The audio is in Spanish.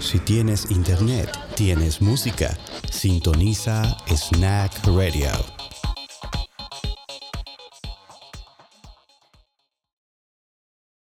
Si tienes internet, tienes música. Sintoniza Snack Radio.